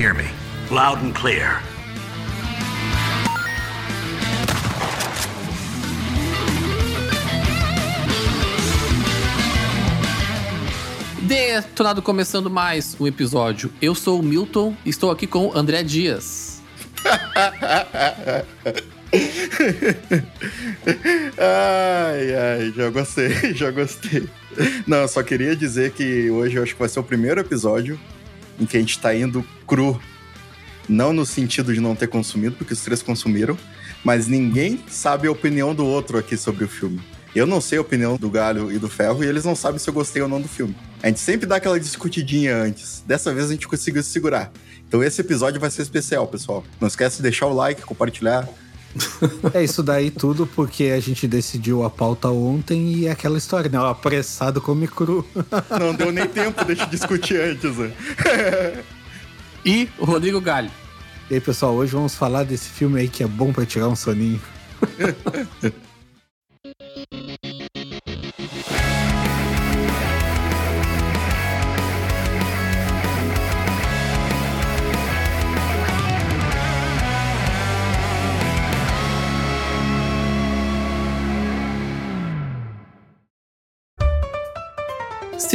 hear me? Loud and clear. Detonado começando mais um episódio. Eu sou o Milton, estou aqui com o André Dias. ai, ai, já gostei, já gostei. Não, eu só queria dizer que hoje eu acho que vai ser o primeiro episódio em que a gente tá indo cru. Não no sentido de não ter consumido, porque os três consumiram, mas ninguém sabe a opinião do outro aqui sobre o filme. Eu não sei a opinião do Galho e do Ferro e eles não sabem se eu gostei ou não do filme. A gente sempre dá aquela discutidinha antes. Dessa vez a gente conseguiu se segurar. Então esse episódio vai ser especial, pessoal. Não esquece de deixar o like, compartilhar. É isso daí tudo porque a gente decidiu a pauta ontem e é aquela história, né? O apressado come cru. Não deu nem tempo de discutir antes, né? E o Rodrigo Galho. E aí, pessoal, hoje vamos falar desse filme aí que é bom para tirar um soninho.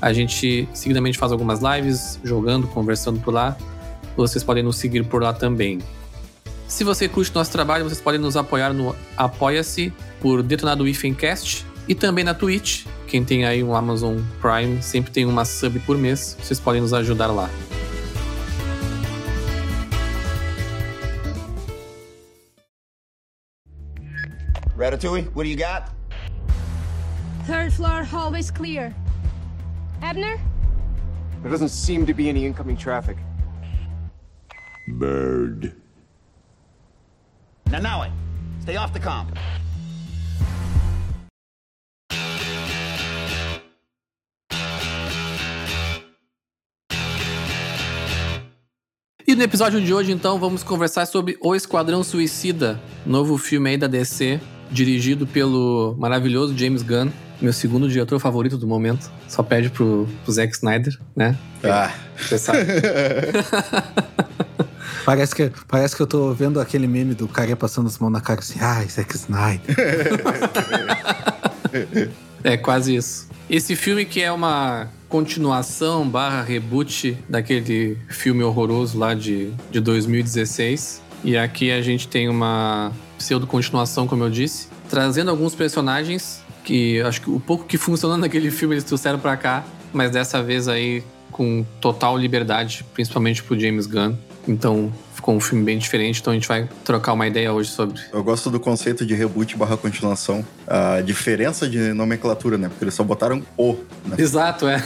A gente seguidamente faz algumas lives, jogando, conversando por lá. Vocês podem nos seguir por lá também. Se você curte nosso trabalho, vocês podem nos apoiar no Apoia-se por Detonado Ifencast e também na Twitch. Quem tem aí um Amazon Prime sempre tem uma sub por mês. Vocês podem nos ajudar lá. Ratatouille, what do you got? Third floor, hallways clear. Abner? There doesn't seem to be any incoming traffic. Bird. Now, now it. Stay off the comp. E no episódio de hoje, então, vamos conversar sobre O Esquadrão Suicida, novo filme aí da DC, dirigido pelo maravilhoso James Gunn, meu segundo diretor favorito do momento. Só pede pro, pro Zack Snyder, né? Ah. Você sabe. Parece que, parece que eu tô vendo aquele meme do cara passando as mãos na cara assim, ai, Zack Snyder. é quase isso. Esse filme que é uma continuação barra reboot daquele filme horroroso lá de, de 2016. E aqui a gente tem uma pseudo-continuação, como eu disse, trazendo alguns personagens que acho que o pouco que funcionou naquele filme eles trouxeram para cá, mas dessa vez aí com total liberdade, principalmente pro James Gunn. Então ficou um filme bem diferente, então a gente vai trocar uma ideia hoje sobre. Eu gosto do conceito de reboot barra continuação. A diferença de nomenclatura, né? Porque eles só botaram o. Né? Exato, é.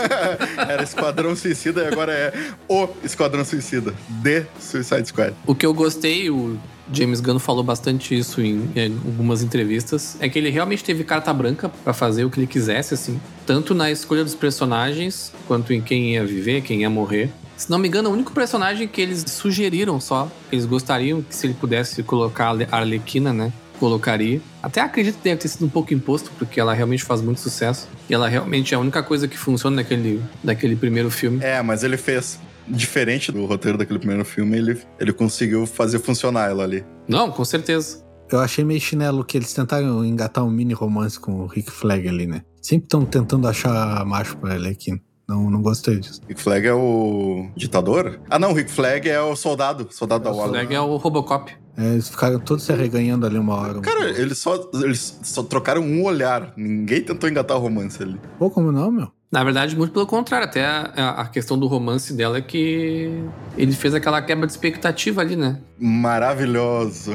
Era Esquadrão Suicida e agora é o Esquadrão Suicida. The Suicide Squad. O que eu gostei, o James Gunn falou bastante isso em, em, algumas entrevistas, é que ele realmente teve carta branca para fazer o que ele quisesse, assim, tanto na escolha dos personagens quanto em quem ia viver, quem ia morrer. Se não me engano, o único personagem que eles sugeriram só, eles gostariam que se ele pudesse colocar a Arlequina, né? Colocaria. Até acredito que deve ter sido um pouco imposto, porque ela realmente faz muito sucesso. E ela realmente é a única coisa que funciona naquele, naquele primeiro filme. É, mas ele fez diferente do roteiro daquele primeiro filme, ele, ele conseguiu fazer funcionar ela ali. Não, com certeza. Eu achei meio chinelo que eles tentaram engatar um mini romance com o Rick Flag ali, né? Sempre estão tentando achar macho pra Arlequina. Não, não gostei disso. Rick Flag é o ditador? Ah, não, o Rick Flag é o soldado. Soldado da O Waller. Flag é o Robocop. É, eles ficaram todos se arreganhando ali uma hora. Cara, eles só, eles só trocaram um olhar. Ninguém tentou engatar o romance ali. Pô, como não, meu? Na verdade, muito pelo contrário. Até a, a questão do romance dela é que ele fez aquela quebra de expectativa ali, né? Maravilhoso.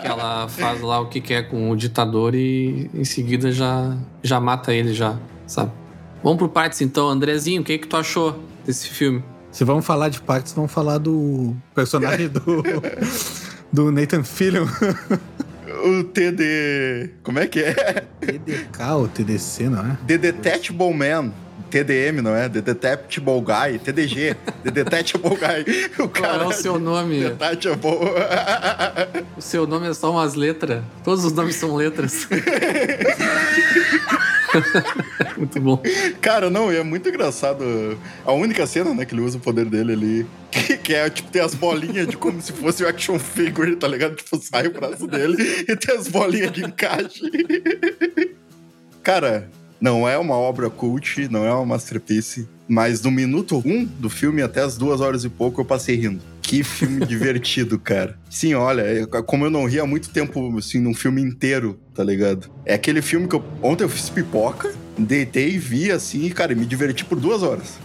Que ela faz lá o que quer com o ditador e em seguida já, já mata ele, já, sabe? Vamos por partes então. Andrezinho, o que, que tu achou desse filme? Se vamos falar de partes, vamos falar do personagem do, do Nathan Fillion. o TD. Como é que é? TDK ou TDC, não é? The Detachable Man. TDM, não é? The Detachable Guy. TDG. The Detachable Guy. O Qual cara. é o seu nome? Detachable. O seu nome é só umas letras. Todos os nomes são letras. muito bom. Cara, não, é muito engraçado. A única cena, né, que ele usa o poder dele ali, que, que é, tipo, tem as bolinhas de como se fosse o action figure, tá ligado? Tipo, sai o braço dele e tem as bolinhas de encaixe. Cara, não é uma obra cult, não é uma masterpiece, mas no minuto um do filme até as duas horas e pouco eu passei rindo. Que filme divertido, cara. Sim, olha, como eu não ri há muito tempo, assim, num filme inteiro, tá ligado? É aquele filme que eu, ontem eu fiz pipoca, deitei, vi, assim, e, cara, me diverti por duas horas.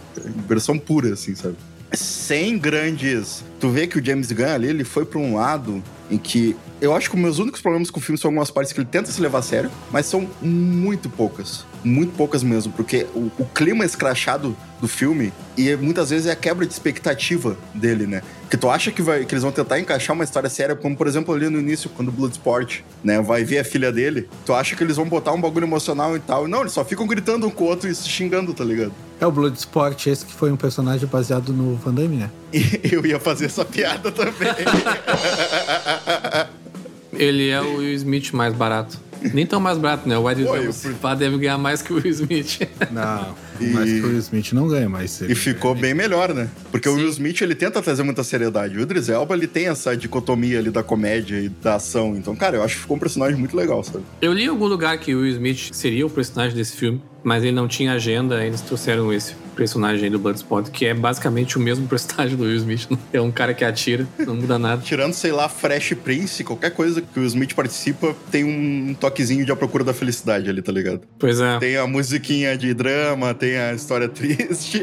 Versão pura, assim, sabe? Sem grandes. Tu vê que o James Gunn ali, ele foi pra um lado em que. Eu acho que os meus únicos problemas com o filme são algumas partes que ele tenta se levar a sério, mas são muito poucas. Muito poucas mesmo, porque o, o clima escrachado do filme, e muitas vezes é a quebra de expectativa dele, né? Que tu acha que, vai, que eles vão tentar encaixar uma história séria, como por exemplo ali no início, quando o Bloodsport, né, vai ver a filha dele. Tu acha que eles vão botar um bagulho emocional e tal. Não, eles só ficam gritando um com o outro e se xingando, tá ligado? É o Bloodsport, esse que foi um personagem baseado no Van Damme, né? E eu ia fazer essa piada também. Ele é o Will Smith mais barato. Nem tão mais barato, né? O Ed Pô, Elba deve ganhar mais que o Will Smith. Não, E- mas que o Will Smith não ganha mais. E ficou bem melhor, né? Porque o Sim. Will Smith, ele tenta trazer muita seriedade. O Idris Elba, ele tem essa dicotomia ali da comédia e da ação. Então, cara, eu acho que ficou um personagem muito legal, sabe? Eu li em algum lugar que o Will Smith seria o personagem desse filme, mas ele não tinha agenda, eles trouxeram esse personagem aí do Bloodsport, que é basicamente o mesmo personagem do Will Smith. É um cara que atira, não muda nada. Tirando, sei lá, Fresh Prince, qualquer coisa que o Will Smith participa, tem um toquezinho de A Procura da Felicidade ali, tá ligado? Pois é. Tem a musiquinha de drama, tem a história triste.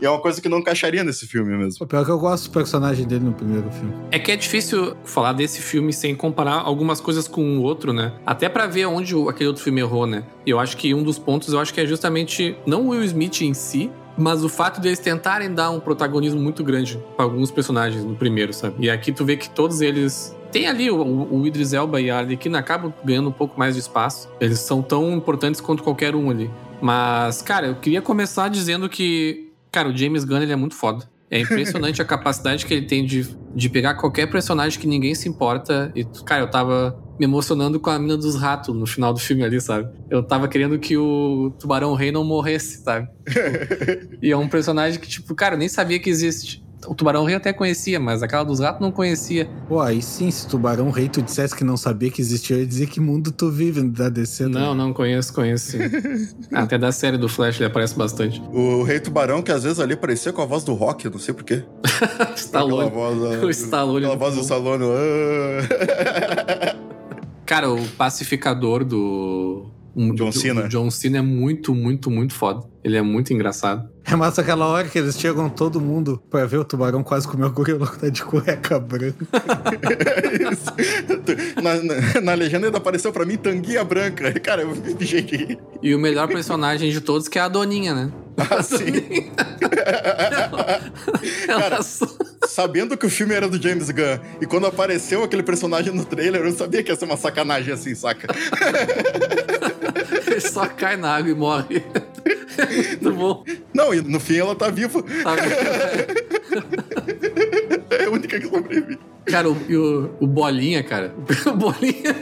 e é uma coisa que não encaixaria nesse filme mesmo. O pior é que eu gosto do personagem dele no primeiro filme. É que é difícil falar desse filme sem comparar algumas coisas com o outro, né? Até pra ver onde aquele outro filme errou, né? E eu acho que um dos pontos, eu acho que é justamente não o Will Smith em si, mas o fato deles tentarem dar um protagonismo muito grande pra alguns personagens no primeiro, sabe? E aqui tu vê que todos eles tem ali o, o Idris Elba e a Arlequina acabam ganhando um pouco mais de espaço. Eles são tão importantes quanto qualquer um ali. Mas, cara, eu queria começar dizendo que, cara, o James Gunn ele é muito foda. É impressionante a capacidade que ele tem de, de pegar qualquer personagem que ninguém se importa. E, cara, eu tava me emocionando com a mina dos ratos no final do filme ali, sabe? Eu tava querendo que o Tubarão Rei não morresse, sabe? e é um personagem que, tipo, cara, eu nem sabia que existe. O Tubarão Rei até conhecia, mas aquela dos ratos não conhecia. Pô, aí sim, se Tubarão Rei tu dissesse que não sabia que existia, eu ia dizer que mundo tu vive da DC. né? Não, não conheço, conheço sim. Até da série do Flash ele aparece bastante. O Rei Tubarão, que às vezes ali parecia com a voz do Rock, eu não sei porquê. Stallone. Aquela voz, O Stallone. Aquela voz do Stallone. ah. Cara, o pacificador do. Um- John Cena. do John Cena é muito, muito, muito foda. Ele é muito engraçado. É massa aquela hora que eles chegam todo mundo pra ver o tubarão quase comer o gorila que tá de cueca branca. Isso. na, na, na legenda ainda apareceu pra mim tanguinha branca. Cara, eu vi gente. E o melhor personagem de todos que é a Doninha, né? Ah, sim. Ela só- Sabendo que o filme era do James Gunn e quando apareceu aquele personagem no trailer, eu sabia que ia ser uma sacanagem assim, saca? só cai na água e morre. muito bom. Não, e no fim ela tá viva. Tá vendo? É a única que sobrevive. Cara, o, e o, o Bolinha, cara. O Bolinha,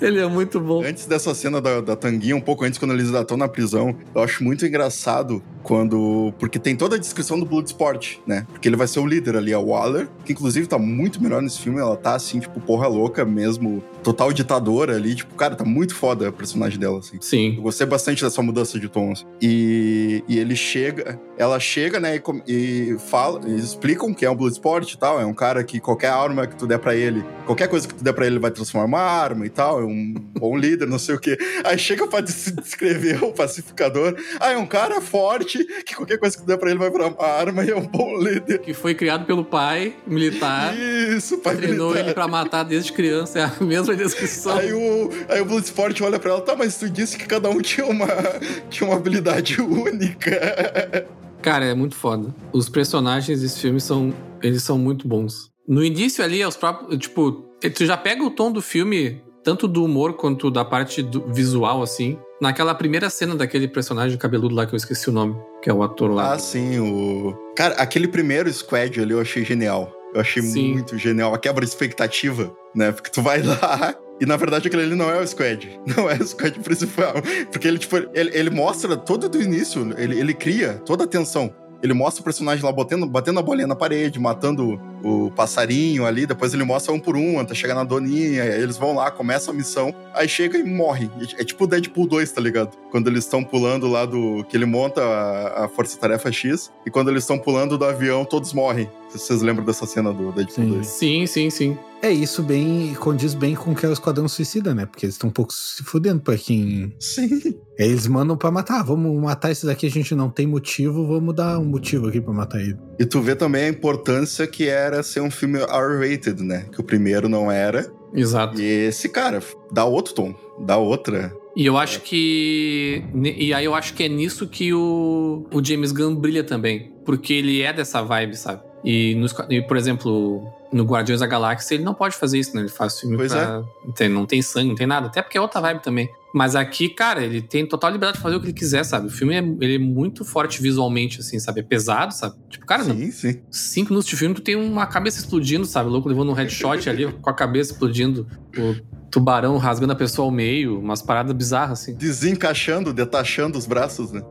ele é muito bom. Antes dessa cena da, da tanguinha, um pouco antes, quando eles ainda estão na prisão, eu acho muito engraçado quando. Porque tem toda a descrição do Bloodsport, né? Porque ele vai ser o líder ali, a Waller, que inclusive tá muito melhor nesse filme. Ela tá assim, tipo, porra louca mesmo. Total ditadora ali. Tipo, cara, tá muito foda a personagem dela, assim. Sim. Eu gostei bastante dessa mudança de tons. E, e ele chega, ela chega, né, e, e fala, eles explicam que é um Bloodsport e tal. É um cara que qualquer arma que tu der pra ele, qualquer coisa que tu der pra ele, ele vai transformar uma arma e tal. É um bom líder, não sei o quê. Aí chega pra des- descrever o pacificador. Ah, é um cara forte que qualquer coisa que tu der pra ele vai virar uma arma e é um bom líder. Que foi criado pelo pai militar. Isso, pai Treinou militar. ele pra matar desde criança, é a mesma descrição. Aí o, aí o Bloodsport olha pra ela, tá, mas tu disse que cada um tinha uma, tinha uma habilidade única. Cara, é muito foda. Os personagens desse filme são. Eles são muito bons. No início ali, os próprios. Tipo, tu já pega o tom do filme, tanto do humor quanto da parte do visual, assim. Naquela primeira cena daquele personagem cabeludo lá que eu esqueci o nome, que é o ator lá. Ah, sim, o. Cara, aquele primeiro squad ali eu achei genial. Eu achei Sim. muito genial. A quebra de expectativa, né? Porque tu vai lá. E na verdade aquele ali não é o squad. Não é o squad principal. Porque ele, tipo, ele, ele mostra todo do início, ele, ele cria toda a tensão. Ele mostra o personagem lá batendo, batendo a bolinha na parede, matando o passarinho ali. Depois ele mostra um por um, até chegar na doninha. Aí eles vão lá, começa a missão. Aí chega e morre. É tipo o Deadpool 2, tá ligado? Quando eles estão pulando lá do. Que ele monta a, a Força Tarefa X. E quando eles estão pulando do avião, todos morrem. Vocês lembram dessa cena do Deadpool Sim. 2? Sim, sim, sim. É isso bem condiz bem com o que é o Esquadrão Suicida, né? Porque eles estão um pouco se fudendo pra quem. Sim. Aí Eles mandam pra matar. Vamos matar esse daqui, a gente não tem motivo, vamos dar um motivo aqui pra matar ele. E tu vê também a importância que era ser um filme R-rated, né? Que o primeiro não era. Exato. E esse, cara, dá outro tom. Dá outra. E eu acho que. E aí eu acho que é nisso que o, o James Gunn brilha também. Porque ele é dessa vibe, sabe? E, nos, e, por exemplo, no Guardiões da Galáxia, ele não pode fazer isso, né? Ele faz filme Pois pra. Tem, não tem sangue, não tem nada. Até porque é outra vibe também. Mas aqui, cara, ele tem total liberdade de fazer o que ele quiser, sabe? O filme é, ele é muito forte visualmente, assim, sabe? É pesado, sabe? Tipo, cara, não, Sim, sim. cinco minutos de filme, tu tem uma cabeça explodindo, sabe? O louco levando um headshot ali, com a cabeça explodindo. O tubarão rasgando a pessoa ao meio, umas paradas bizarras, assim. Desencaixando, detachando os braços, né?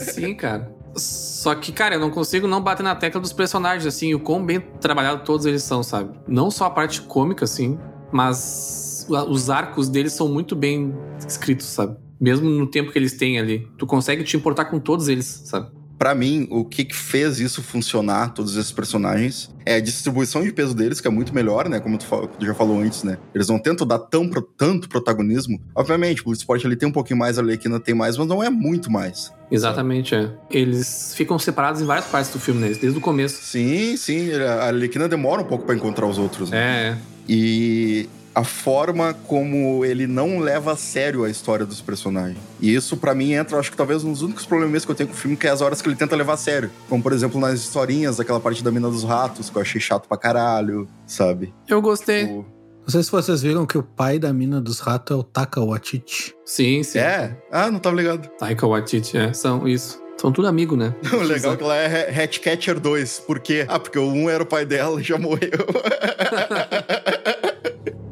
Sim, cara. Só que, cara, eu não consigo não bater na tecla dos personagens, assim, o quão bem trabalhado todos eles são, sabe? Não só a parte cômica, assim, mas os arcos deles são muito bem escritos, sabe? Mesmo no tempo que eles têm ali. Tu consegue te importar com todos eles, sabe? Pra mim, o que, que fez isso funcionar, todos esses personagens, é a distribuição de peso deles, que é muito melhor, né? Como tu, já falou antes, né? Eles não tentam dar tão, pro- tanto protagonismo. Obviamente, o Bloodsport ele tem um pouquinho mais, a Arlequina tem mais, mas não é muito mais. Exatamente, é. Eles ficam separados em várias partes do filme, né? Desde o começo. Sim, sim. A Arlequina demora um pouco pra encontrar os outros. né? É, é. E a forma como ele não leva a sério a história dos personagens. E isso, pra mim, entra, acho que talvez, nos únicos problemas que eu tenho com o filme, que é as horas que ele tenta levar a sério. Como, por exemplo, nas historinhas daquela parte da Mina dos Ratos, que eu achei chato pra caralho, sabe? Eu gostei. O- Não sei se vocês viram que o pai da mina dos ratos é o Taka Waititi. Sim, sim. É? Ah, não tava ligado. Taika Waititi, é. São isso. São tudo amigo, né? O legal é que ela é Hatcatcher 2. Por quê? Ah, porque o 1 era o pai dela e já morreu.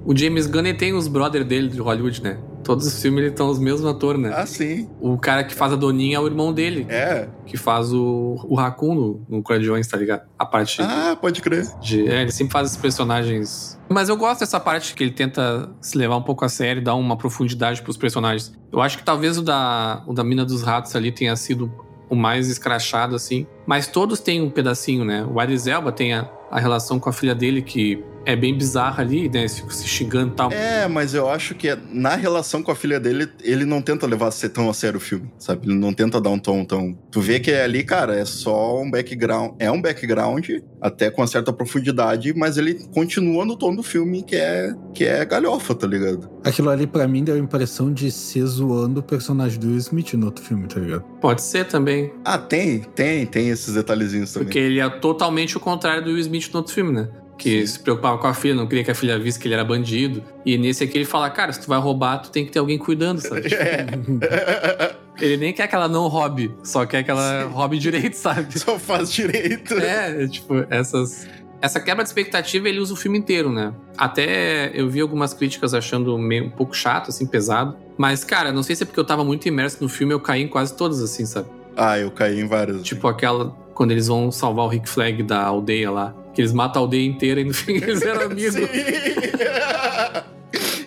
O James Gunn tem os brother dele de Hollywood, né? Todos os filmes estão os mesmos atores, né? ah, sim. O cara que faz a Doninha é o irmão dele, É. que faz o, o Raccoon no, no Guardiões, tá ligado? A parte Ah, pode crer. de. É, ele sempre faz esses personagens. Mas eu gosto dessa parte que ele tenta se levar um pouco a sério, dar uma profundidade pros personagens. Eu acho que talvez o da, o da Mina dos Ratos ali tenha sido o mais escrachado, assim. Mas todos têm um pedacinho, né? O Idris Elba tem a, a relação com a filha dele, que é bem bizarra ali, né? Eles ficam se xingando e tal. É, mas eu acho que na relação com a filha dele, ele não tenta levar ser tão a sério o filme, sabe? Ele não tenta dar um tom tão. Tu vê que ali, cara, é só um background. É um background, até com uma certa profundidade, mas ele continua no tom do filme, que é, que é galhofa, tá ligado? Aquilo ali, pra mim, deu a impressão de ser zoando o personagem do Will Smith no outro filme, tá ligado? Pode ser também. Ah, tem, tem, tem esses detalhezinhos também. Porque ele é totalmente o contrário do Will Smith no outro filme, né? Que se preocupava com a filha, não queria que a filha visse que ele era bandido. E nesse aqui ele fala, cara, se tu vai roubar, tu tem que ter alguém cuidando, sabe? É. Ele nem quer que ela não roube, só quer que ela roube direito, sabe? Só faz direito. É, é, tipo, essas. Essa quebra de expectativa ele usa o filme inteiro, né? Até eu vi algumas críticas achando meio um pouco chato, assim, pesado. Mas, cara, não sei se é porque eu tava muito imerso no filme, eu caí em quase todas, assim, sabe? Ah, eu caí em várias. Tipo aquela. Quando eles vão salvar o Rick Flag da aldeia lá. Que eles matam a aldeia inteira e no fim eles eram amigos.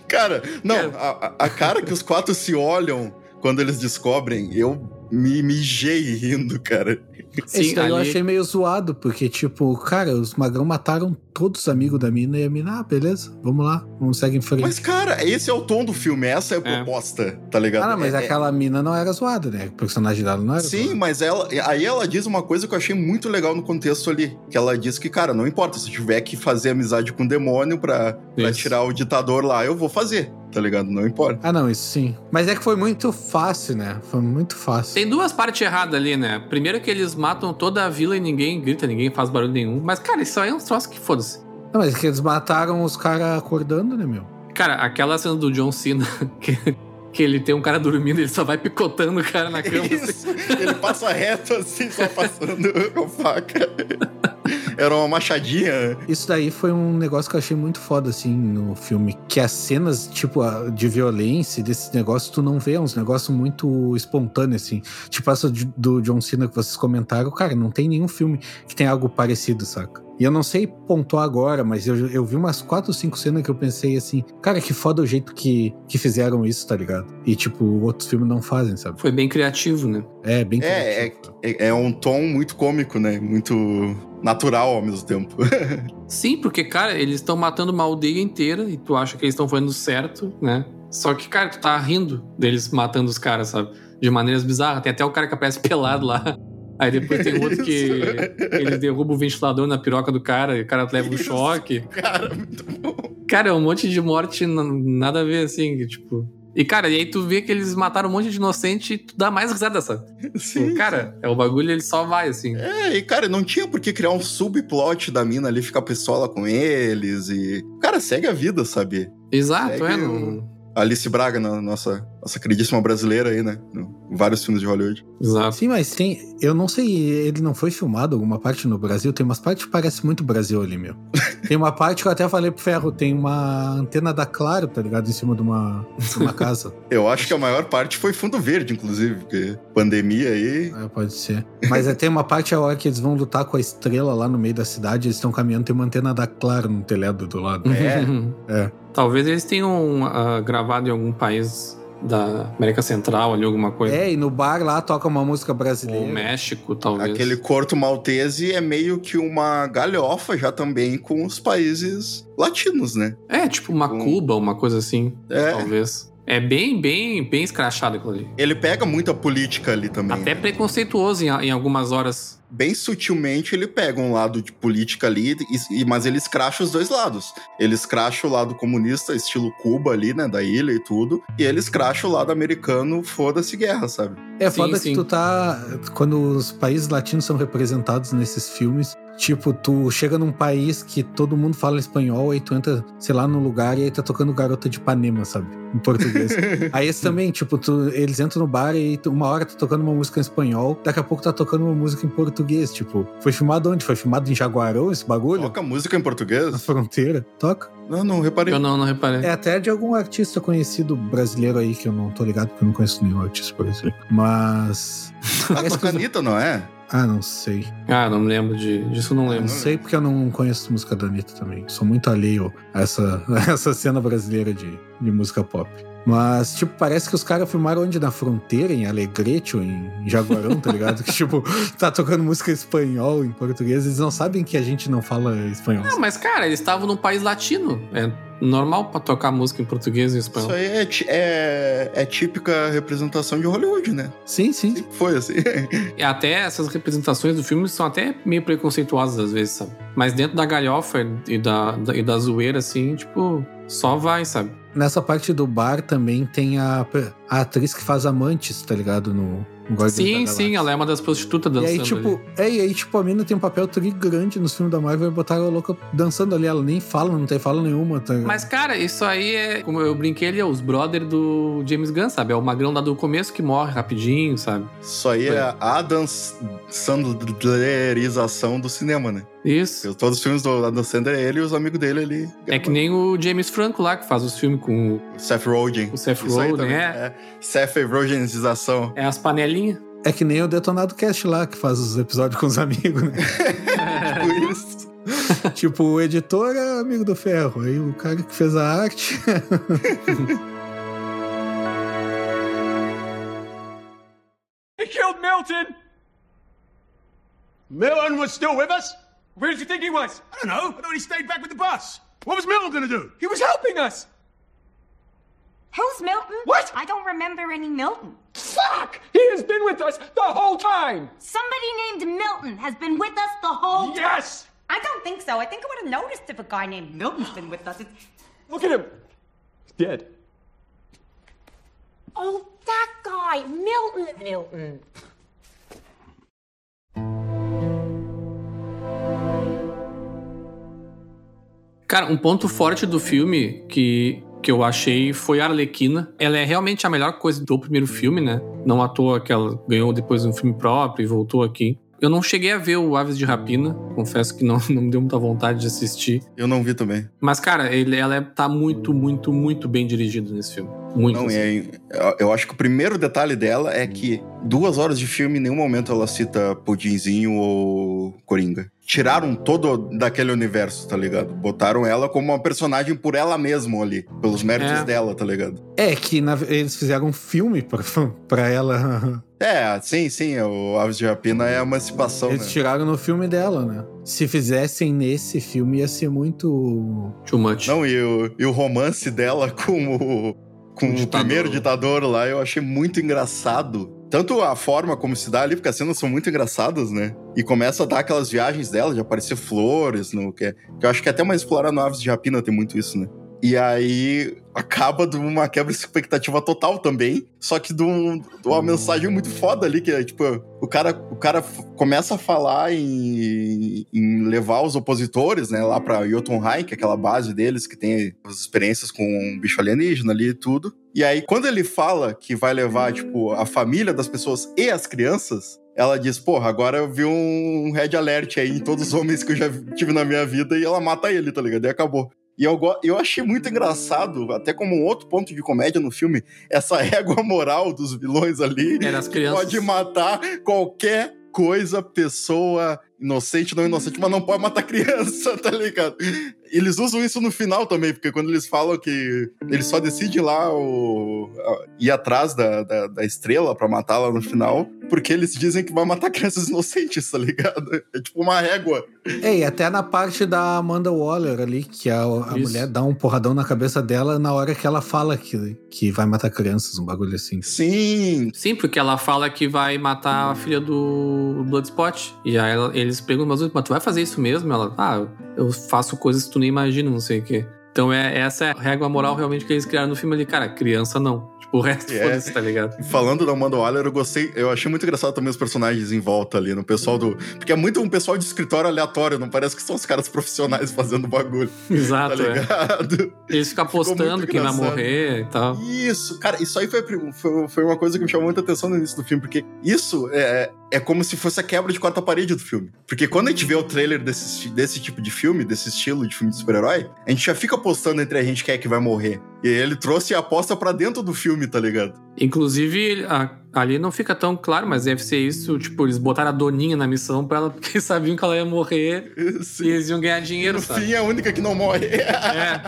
Cara, não, a, a- a cara que os quatro se olham quando eles descobrem, eu me mijei rindo, cara. Esse daí eu ali- achei meio zoado, porque, tipo, cara, os magrão mataram todos os amigos da mina e a mina, ah, beleza, vamos lá, vamos seguir em frente. Mas, cara, esse é o tom do filme, essa é a É. proposta, tá ligado? ah, não, mas É- aquela mina não era zoada, né? O personagem dela não era Sim, zoado. mas ela, aí ela diz uma coisa que eu achei muito legal no contexto ali. Que ela diz que, cara, não importa, se eu tiver que fazer amizade com o demônio pra, pra tirar o ditador lá, eu vou fazer, tá ligado? Não importa. Ah, não, isso sim. Mas é que foi muito fácil, né? Foi muito fácil. Tem duas partes erradas ali, né? Primeiro que eles matam toda a vila e ninguém grita, ninguém faz barulho nenhum. Mas, cara, isso aí é um troço que foda-se. Não, mas é que eles mataram os caras acordando, né, meu? Cara, aquela cena do John Cena, que, que ele tem um cara dormindo, ele só vai picotando o cara na cama. assim. Isso. Ele passa reto assim, só passando com faca. Era uma machadinha. Isso daí foi um negócio que eu achei muito foda, assim, no filme. Que as cenas, tipo, de violência, desses negócios, tu não vê, é uns negócios muito espontâneos, assim. Tipo essa do John Cena que vocês comentaram, cara, não tem nenhum filme que tem algo parecido, saca? E eu não sei pontuar agora, mas eu, eu vi umas quatro ou cinco cenas que eu pensei assim, cara, que foda o jeito que, que fizeram isso, tá ligado? E, tipo, outros filmes não fazem, sabe? Foi bem criativo, né? É, bem É, criativo. É, é um tom muito cômico, né? Muito natural ao mesmo tempo. Sim, porque, cara, eles estão matando uma aldeia inteira e tu acha que eles estão fazendo certo, né? Só que, cara, tu tá rindo deles matando os caras, sabe? De maneiras bizarras. Tem até o cara que aparece pelado lá. Aí depois tem outro que ele derruba o ventilador na piroca do cara e o cara leva um Isso. choque. Cara, muito bom. Cara, é um monte de morte, nada a ver, assim, que, tipo. E, cara, e aí tu vê que eles mataram um monte de inocente e tu dá mais risada, sabe? Sim. Cara, é o bagulho, ele só vai, assim. É, e cara, não tinha por que criar um subplot da mina ali ficar pistola com eles e. Cara, segue a vida, sabe? Exato, Segue é. o- Não... Alice Braga, na- nossa, nossa queridíssima brasileira aí, né? No- Vários filmes de Hollywood. Exato. Sim, mas tem. Eu não sei, ele não foi filmado alguma parte no Brasil? Tem umas partes que parece muito Brasil ali, meu. Tem uma parte que eu até falei pro Ferro, tem uma antena da Claro, tá ligado? Em cima de uma, de uma casa. Eu acho que a maior parte foi fundo verde, inclusive, porque pandemia aí. É, pode ser. Mas é, tem uma parte a hora que eles vão lutar com a estrela lá no meio da cidade, eles estão caminhando, tem uma antena da Claro no telhado do lado. É. É. Talvez eles tenham ah, gravado em algum país da América Central ali, alguma coisa. É, e no bar lá toca uma música Ou brasileira. México, talvez. Aquele corto maltese é meio que uma galhofa já também com os países latinos, né? É, tipo uma Um- Cuba, uma coisa assim, É. talvez. É bem, bem, bem escrachado aquilo ali. Ele pega muita política ali também. Até né? preconceituoso em, em algumas horas. Bem sutilmente ele pega um lado de política ali, e- e- mas ele escracha os dois lados. Ele escracha o lado comunista, estilo Cuba ali, né, da ilha e tudo, e ele escracha o lado americano, foda-se guerra, sabe? É Sim, foda sim. que tu tá. Quando os países latinos são representados nesses filmes, tipo, tu chega num país que todo mundo fala espanhol, aí tu entra, sei lá, num lugar e aí tá tocando Garota de Ipanema, sabe? Em português. aí esse também, tipo, tu- eles entram no bar e tu- uma hora tá tocando uma música em espanhol, daqui a pouco tá tocando uma música em português. Tipo, foi filmado onde? Foi filmado em Jaguarão esse bagulho? Toca música em Na português? fronteira? Toca. Não, não reparei. Eu não, não reparei. É até de algum artista conhecido brasileiro aí, que eu não tô ligado, porque eu não conheço nenhum artista brasileiro. Mas. Ah, os- Anitta, não é? Ah, não sei. Ah, não me lembro de, disso, não Não lembro. sei porque eu não conheço música da Anitta também. Sou muito alheio a essa, a essa cena brasileira de, de música pop. Mas, tipo, parece que os caras filmaram onde? Na fronteira, em Alegrete ou em Jaguarão, tá ligado? Que, tipo, tá tocando música em espanhol, em português. Eles não sabem que a gente não fala espanhol. Não, mas, cara, eles estavam num país latino. É normal pra tocar música em português e espanhol. Isso aí é, é, é típica representação de Hollywood, né? Sim, sim. Sempre foi assim. E até essas representações do filme são até meio preconceituosas às vezes, sabe? Mas dentro da galhofa e da, da- e da zoeira, assim, tipo, só vai, sabe? Nessa parte do bar também tem a, a atriz que faz amantes, tá ligado? No, Guardiões Sim, sim, ela é uma das prostitutas E dançando aí, tipo, ali. é, e aí, tipo, a mina tem um papel tri grande nos filmes da Marvel e botaram a louca dançando ali. Ela nem fala, não tem fala nenhuma. Tá? Mas, cara, isso aí é. Como eu brinquei, ele é os brother do James Gunn, sabe? É o magrão lá do começo que morre rapidinho, sabe? Isso aí é a Adam Sandlerização do cinema, né? Isso. Todos os filmes do Adam Sandler, ele e os amigos dele ali. É que nem o James Franco lá, que faz os filmes com O Seth Rogen. o Seth Isso aí Rogen, também, é. Seth Rogenização. É as panelinhas. É que nem o Detonado Cast lá, que faz os episódios com os amigos, né? Tipo isso. tipo, o editor é amigo do ferro, aí o cara que fez a arte. He killed Milton! Milton was still with us? Where did you think he was? I don't know. I thought he stayed back with the bus. What was Milton gonna do? He was helping us! Who's Milton? What? I don't remember any Milton. Fuck! He has been with us the whole time! Somebody named Milton has been with us the whole time. Yes! I don't think so. I think I would have noticed if a guy named Milton's been with us. It's... Look at him! He's dead. Oh, that guy, Milton. Milton. Cara, um ponto forte do filme que, que eu achei foi a Arlequina. Ela é realmente a melhor coisa do primeiro filme, né? Não à toa que ela ganhou depois um filme próprio e voltou aqui. Eu não cheguei a ver o Aves de Rapina, confesso que não, não me deu muita vontade de assistir. Eu não vi também. Mas, cara, ele, ela é- tá muito, muito, muito bem dirigido nesse filme. Muito. Não, assim. e aí, eu- eu acho que o primeiro detalhe dela é que duas horas de filme, em nenhum momento ela cita Pudinzinho ou Coringa. Tiraram todo daquele universo, tá ligado? Botaram ela como uma personagem por ela mesma ali, pelos méritos É. dela, tá ligado? é que na- eles fizeram um filme pra, pra ela. É, sim, sim, o Aves de Rapina é a emancipação, Eles né? tiraram no filme dela, né? Se fizessem nesse filme, ia ser muito. Too much. Não, e o, e o romance dela com o, com O o, ditador. primeiro ditador lá, eu achei muito engraçado. Tanto a forma como se dá ali, porque as cenas são muito engraçadas, né? E começa a dar aquelas viagens dela, de aparecer flores, no que, que eu acho que até mais explorar no Aves de Rapina tem muito isso, né? E aí acaba de uma quebra de expectativa total também, só que de, um- de uma mensagem muito foda ali, que é tipo, o cara, o cara começa a falar em, em levar os opositores, né, lá pra Jotunheim, que é aquela base deles que tem as experiências com um bicho alienígena ali e tudo. E aí, quando ele fala que vai levar, tipo, a família das pessoas e as crianças, ela diz, porra, agora eu vi um red alert aí em todos os homens que eu já tive na minha vida e ela mata ele, tá ligado? E acabou. E eu, eu achei muito engraçado, até como um outro ponto de comédia no filme, essa régua moral dos vilões ali. É, que crianças. Pode matar qualquer coisa, pessoa, inocente, não inocente, mas não pode matar criança, tá ligado? Eles usam isso no final também, porque quando eles falam que eles só decidem lá o, a- ir atrás da, da, da estrela pra matá-la no final, porque eles dizem que vai matar crianças inocentes, tá ligado? É tipo uma régua. É, e até na parte da Amanda Waller ali, que a, a mulher dá um porradão na cabeça dela na hora que ela fala que, que vai matar crianças, um bagulho assim. Sim, Sim, porque ela fala que vai matar a filha do Bloodspot. E aí ela- eles perguntam, mas, mas tu vai fazer isso mesmo? Ela, ah, eu faço coisas que tu nem imagina, não sei o quê. Então é, essa é a régua moral realmente que eles criaram no filme ali. Cara, criança não. O resto É. foda-se, tá ligado? Falando da Amanda Waller, eu gostei, eu achei muito engraçado também os personagens em volta ali, no pessoal do. Porque é muito um pessoal de escritório aleatório, não parece que são os caras profissionais fazendo bagulho, tá Exato, é. ligado? Eles ficam apostando quem vai morrer e tal. Isso, cara, isso aí foi, foi, foi uma coisa que me chamou muita atenção no início do filme, porque isso é, é como se fosse a quebra de quarta parede do filme. Porque quando a gente vê o trailer desse, desse tipo de filme, desse estilo de filme de super-herói, a gente já fica apostando entre a gente quem é que vai morrer. E ele trouxe a aposta pra dentro do filme, tá ligado? Inclusive, a- ali não fica tão claro, mas deve ser isso. Tipo, eles botaram a Doninha na missão pra ela, porque sabiam que ela ia morrer e Sim. eles iam ganhar dinheiro, no sabe? fim é a única que não morre. É.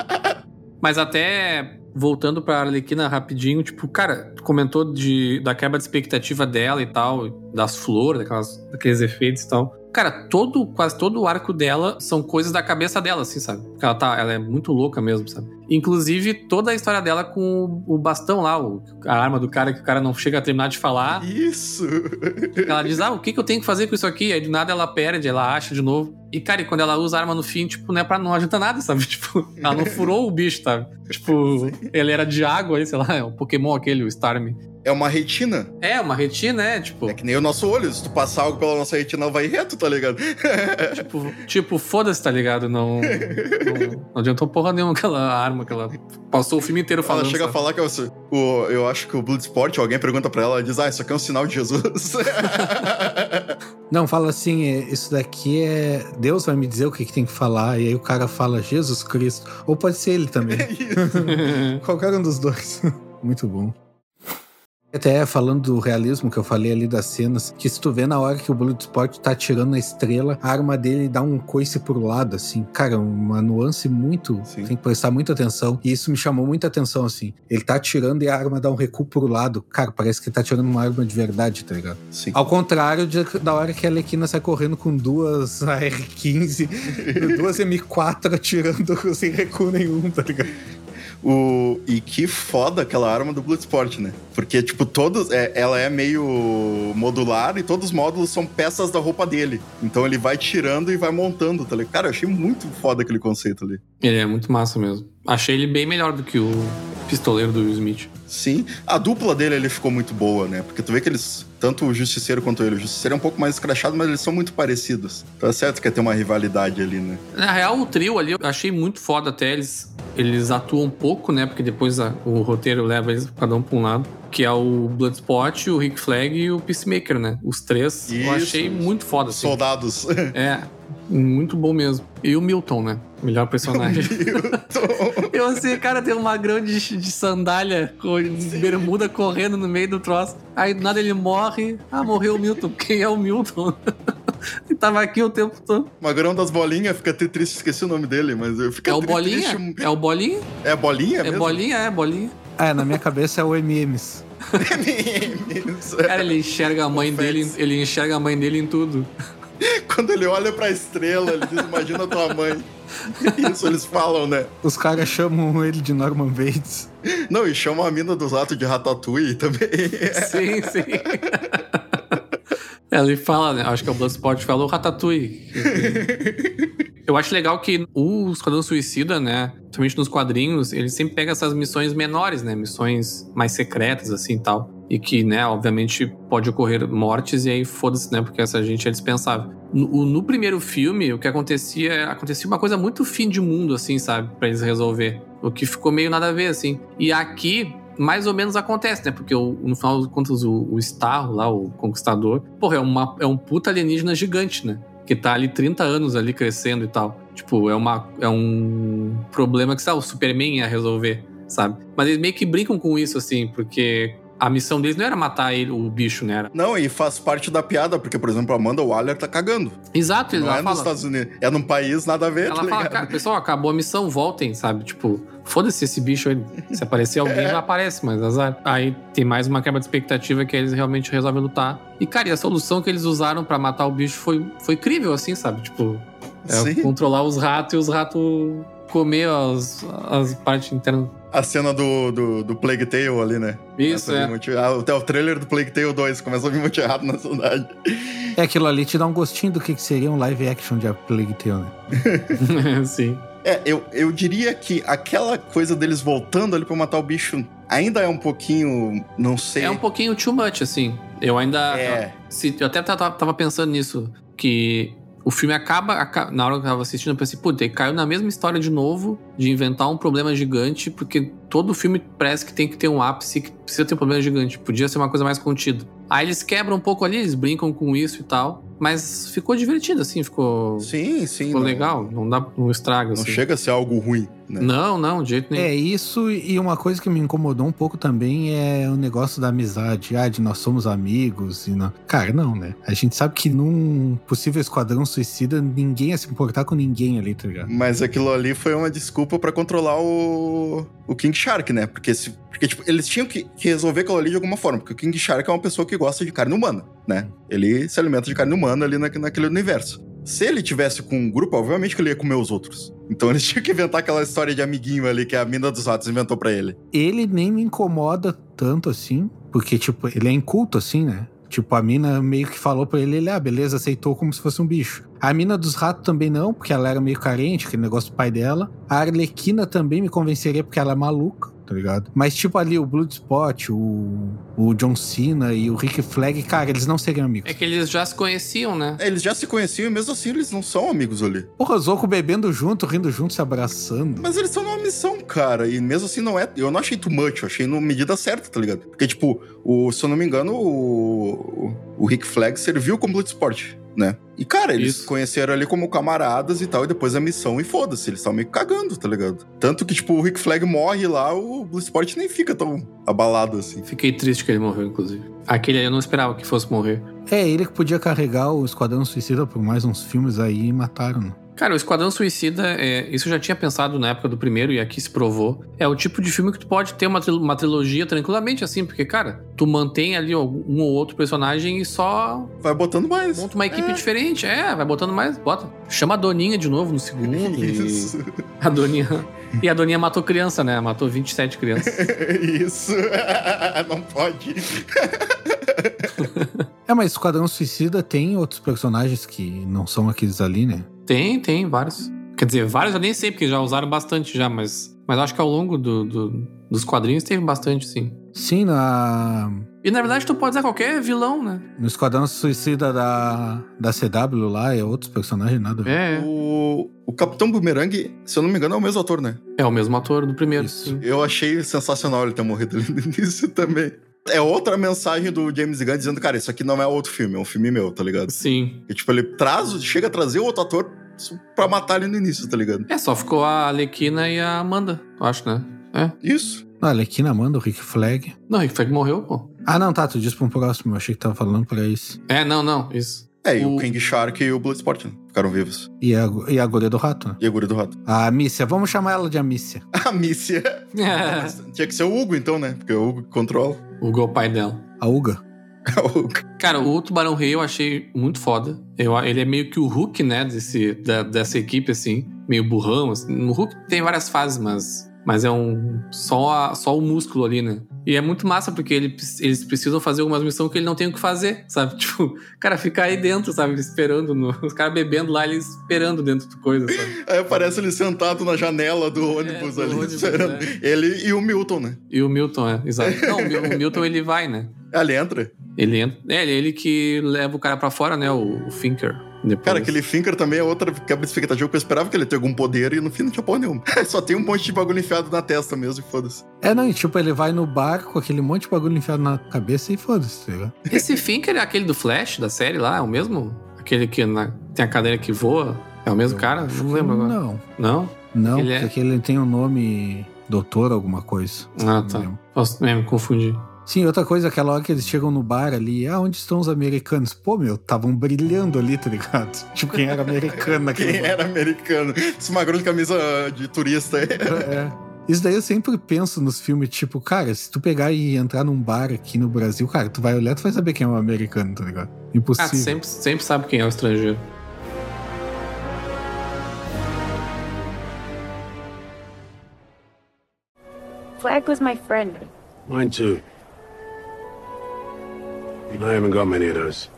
Mas até voltando pra Arlequina rapidinho, tipo, cara, tu comentou de, da quebra de expectativa dela e tal, das flores, daquelas, daqueles efeitos e tal. Cara, todo, quase todo o arco dela são coisas da cabeça dela, assim, sabe? Porque Ela, tá, ela é muito louca mesmo, sabe? Inclusive, toda a história dela com o, o bastão lá, o- a arma do cara que o cara não chega a terminar de falar. Isso. Ela diz, ah, o que, que eu tenho que fazer com isso aqui? Aí do nada ela perde, ela acha de novo. E, cara, e quando ela usa a arma no fim, tipo, não é pra não adianta nada, sabe? Tipo, ela não furou o bicho, sabe? Tipo, ele era de água aí, sei lá, é um Pokémon aquele, o Starmie. É uma retina. É, uma retina, é, tipo, É que nem o nosso olho. Se tu passar algo pela nossa retina, vai reto, tá ligado? tipo, tipo foda-se, tá ligado? Não, não, não adiantou porra nenhuma aquela arma que ela passou o filme inteiro Ela falando. chega a sabe? falar que é o, o- eu acho que o Bloodsport, alguém pergunta pra ela, ela diz, ah, isso aqui é um sinal de Jesus. Não, fala assim, é, isso daqui é. Deus vai me dizer o que, que tem que falar. E aí o cara fala Jesus Cristo. Ou pode ser ele também. É isso. Qualquer um dos dois. Muito bom. Até falando do realismo que eu falei ali das cenas, que se tu vê na hora que o Bloodsport tá atirando na estrela, a arma dele dá um coice pro lado, assim. Cara, uma nuance muito. Sim. Tem que prestar muita atenção. E isso me chamou muita atenção, assim. Ele tá atirando e a arma dá um recuo pro lado. Cara, parece que ele tá atirando uma arma de verdade, tá ligado? Sim. Ao contrário de- da hora que a Alequina sai correndo com duas AR-15, duas M4 atirando sem recuo nenhum, tá ligado? O... E que foda aquela arma do Bloodsport, né? Porque, tipo, todos. é, ela é meio modular e todos os módulos são peças da roupa dele. Então ele vai tirando e vai montando, tá ligado? Cara, eu achei muito foda aquele conceito ali. Ele é muito massa mesmo. Achei ele bem melhor do que o pistoleiro do Will Smith. Sim. A dupla dele ele ficou muito boa, né? Porque tu vê que eles. Tanto o Justiceiro quanto ele. O Justiceiro é um pouco mais escrachado, mas eles são muito parecidos. Tá certo que tem uma rivalidade ali, né? Na real, o trio ali eu achei muito foda até. Eles, eles atuam um pouco, né? Porque depois a- o roteiro leva eles cada um pra um lado. Que é o Bloodspot, o Rick Flag e o Peacemaker, né? Os três. eu Isso, achei isso. muito foda. Assim. Soldados. É, muito bom mesmo. E o Milton, né? Melhor personagem. Eu assim, cara, tem um magrão de, de sandália, com de bermuda correndo no meio do troço. Aí do nada ele morre. Ah, morreu o Milton. Quem é o Milton? Ele tava aqui o tempo todo. Magrão das bolinhas, fica até triste, esqueci o nome dele, mas eu fiquei É o Bolinha? triste. É o Bolinha? É bolinha É mesmo? Bolinha, é Bolinha. É, na minha cabeça é o MMs. Cara, ele enxerga a mãe dele, ele enxerga a mãe dele em tudo. Quando ele olha pra estrela, ele diz, imagina tua mãe. Isso eles falam, né? Os caras chamam ele de Norman Bates. Não, e chamam a mina dos atos de Ratatouille também. Sim, sim. Ele fala, né? Acho que é o Bloodsport falou Ratatouille. Eu acho legal que o Esquadrão Suicida, né? Principalmente nos quadrinhos, ele sempre pega essas missões menores, né? Missões mais secretas, assim e tal. E que, né, obviamente pode ocorrer mortes e aí foda-se, né? Porque essa gente é dispensável. No, no primeiro filme, o que acontecia, acontecia uma coisa muito fim de mundo, assim, sabe? Pra eles resolver. O que ficou meio nada a ver, assim. E aqui, mais ou menos acontece, né? Porque o- no final das contas, o, o Starro lá, o Conquistador, porra, é, uma, é um puta alienígena gigante, né? Que tá ali 30 anos ali crescendo e tal. Tipo, é, uma, é um problema que, sabe, o Superman ia resolver, sabe? Mas eles meio que brincam com isso, assim, porque a missão deles não era matar ele, o bicho, né? Era... Não, e faz parte da piada, porque, por exemplo, a Amanda Waller tá cagando. Exato, Não é nos fala. Estados Unidos. É num país nada a ver, Ela tá fala, cara, pessoal, acabou a missão, voltem, sabe? Tipo, foda-se esse bicho aí. Se aparecer alguém, É. já aparece, mas azar. Aí tem mais uma quebra de expectativa que eles realmente resolvem lutar. E, cara, e a solução que eles usaram pra matar o bicho foi, foi incrível, assim, sabe? Tipo, é controlar os ratos e os ratos comer as, as partes internas. A cena do, do, do Plague Tale ali, né? Isso, é. muito- ah, até o trailer do Plague Tale 2 começa a vir muito errado na cidade. É aquilo ali te dá um gostinho do que que seria um live action de A Plague Tale, né? Sim. É, eu, eu diria que aquela coisa deles voltando ali pra matar o bicho ainda é um pouquinho. Não sei. É um pouquinho too much, assim. Eu ainda. É. Se, eu até tava pensando nisso, que o filme acaba, aca- Na hora que eu tava assistindo, eu pensei, puta, caiu na mesma história de novo, de inventar um problema gigante, porque todo filme parece que tem que ter um ápice que precisa ter um problema gigante. Podia ser uma coisa mais contida. Aí eles quebram um pouco ali, eles brincam com isso e tal. Mas ficou divertido, assim, ficou. Sim, sim. ficou não- legal. Não dá. Não estraga, Não assim. chega a ser algo ruim, né? Não, não, de jeito nenhum. É isso, e uma coisa que me incomodou um pouco também é o negócio da amizade. Ah, de nós somos amigos. E não... Cara, não, né? A gente sabe que num possível esquadrão suicida, ninguém ia se importar com ninguém ali, tá ligado? Mas aquilo ali foi uma desculpa pra controlar o, o King Shark, né? Porque, se, porque tipo, eles tinham que, resolver aquilo ali de alguma forma. Porque o King Shark é uma pessoa que gosta de carne humana, né? Ele se alimenta de carne humana ali na, naquele universo. Se ele tivesse com um grupo, obviamente que ele ia comer os outros. Então eles tinham que inventar aquela história de amiguinho ali que a mina dos ratos inventou pra ele. Ele nem me incomoda tanto assim, porque, tipo, ele é inculto assim, né? Tipo, a mina meio que falou pra ele, ele, ah, beleza, aceitou como se fosse um bicho. A mina dos ratos também não, porque ela era meio carente, aquele negócio do pai dela. A Arlequina também me convenceria porque ela é maluca, tá ligado? Mas, tipo, ali o Bloodspot, o, o John Cena e o Rick Flag, cara, eles não seriam amigos. É que eles já se conheciam, né? Eles já se conheciam e mesmo assim eles não são amigos ali. Porra, Zoco bebendo junto, rindo junto, se abraçando. Mas eles estão numa missão, cara. E mesmo assim não é. Eu não achei too much, eu achei na medida certa, tá ligado? Porque, tipo, o, se eu não me engano, o, o Rick Flag serviu como Bloodsport, né? E, cara, eles Isso. conheceram ali como camaradas e tal, e depois a missão, e foda-se, eles estavam meio cagando, tá ligado? Tanto que, tipo, o Rick Flag morre lá, o Bloodsport nem fica tão abalado assim. Fiquei triste que ele morreu, inclusive. Aquele aí eu não esperava que fosse morrer. É, ele que podia carregar o Esquadrão Suicida por mais uns filmes aí e mataram. Né? Cara, o Esquadrão Suicida, é, isso eu já tinha pensado na época do primeiro e aqui se provou. É o tipo de filme que tu pode ter uma, tril- uma trilogia tranquilamente assim, porque, cara, tu mantém ali um ou outro personagem e só Vai botando mais. monta uma equipe É. diferente. É, vai botando mais, bota. Chama a Doninha de novo no segundo. Isso. E a Doninha. E a Doninha matou criança, né? Matou 27 crianças. Isso. Não pode. É, mas Esquadrão Suicida tem outros personagens que não são aqueles ali, né? Tem, tem, vários. Quer dizer, vários eu nem sei, porque já usaram bastante já, mas, mas acho que ao longo do, do- dos quadrinhos teve bastante, sim. Sim, na, E na verdade tu pode usar qualquer vilão, né? no Esquadrão Suicida da, da CW lá, é outros personagens, nada a ver. É, O, o Capitão Boomerang, se eu não me engano, é o mesmo ator, né? é o mesmo ator do primeiro. Isso. sim. Eu achei sensacional ele ter morrido ali no início também. É outra mensagem do James Gunn dizendo, cara, isso aqui não é outro filme, é um filme meu, tá ligado? Sim. E, tipo, ele traz, chega a trazer outro ator pra matar ele no início, tá ligado? É, só ficou a Alequina e a Amanda, eu acho, né? É. Isso. Ah, Alequina manda o Rick Flag. Não, Rick Flag morreu, pô. Ah, não, tá, tu disse pra um próximo, eu achei que tava falando pra esse. É, não, não, isso. É, e o, O- King Shark e o Bloodsport né? ficaram vivos. E a, e a guria do rato, né? E a Guri do Rato. A Mícia, vamos chamar ela de Amícia. A Mícia. Tinha que ser o Hugo, então, né? Porque é o Hugo que controla. o pai dela. A Uga. É o Hugo. Cara, o Tubarão Rei eu achei muito foda. Eu, ele é meio que o Hulk, né, desse, da- dessa equipe, assim. Meio burrão. Assim. No Hulk tem várias fases, mas, mas é um só, a- só o músculo ali, né? E é muito massa, porque ele- eles precisam fazer algumas missões que ele não tem o que fazer, sabe? Tipo, cara, ficar aí dentro, sabe? Esperando, no- os caras bebendo lá, ele esperando dentro do coisa, sabe? Aí aparece ele sentado na janela do ônibus do ali, ônibus, esperando. né? Ele e o Milton, né? E o Milton, é, exato. Não, o Mil- o Milton ele vai, né? Ali entra. Ele entra. É, ele- ele que leva o cara pra fora, né? O, o Finker. Depois. Cara, aquele Finker também é outra quebra de expectativa, porque eu esperava que ele tenha algum poder e no fim não tinha porra nenhuma. Só tem um monte de bagulho enfiado na testa mesmo e foda-se. É, não, e tipo, ele vai no bar com aquele monte de bagulho enfiado na cabeça e foda-se, tá ligado? Esse Finker é aquele do Flash, da série lá? É o mesmo? Aquele que na- tem a cadeira que voa? É o mesmo cara? Não lembro agora. Não, Não? não, Ele é- porque ele tem um nome doutor alguma coisa. Ah, Não tá. Posso é, me confundir. Sim, outra coisa, aquela hora que eles chegam no bar ali, ah, onde estão os americanos? Pô, meu, estavam brilhando ali, tá ligado? Tipo, quem era americano naquele Quem bar. era americano? Esse magrão de camisa de turista aí. É. Isso daí eu sempre penso nos filmes, tipo, cara, se tu pegar e entrar num bar aqui no Brasil, cara, tu vai olhar, tu vai saber quem é um americano, tá ligado? Ah, Impossível. tu sempre, sempre sabe quem é o estrangeiro. Flag was my friend. Mine too. I haven't got many of those.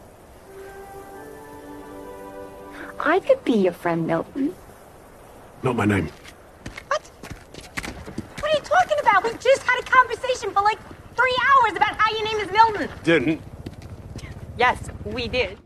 I could be your friend, Milton. Not my name. What What are you talking about? We just had a conversation for like three hours about how your name is Milton. Didn't. Yes, we did.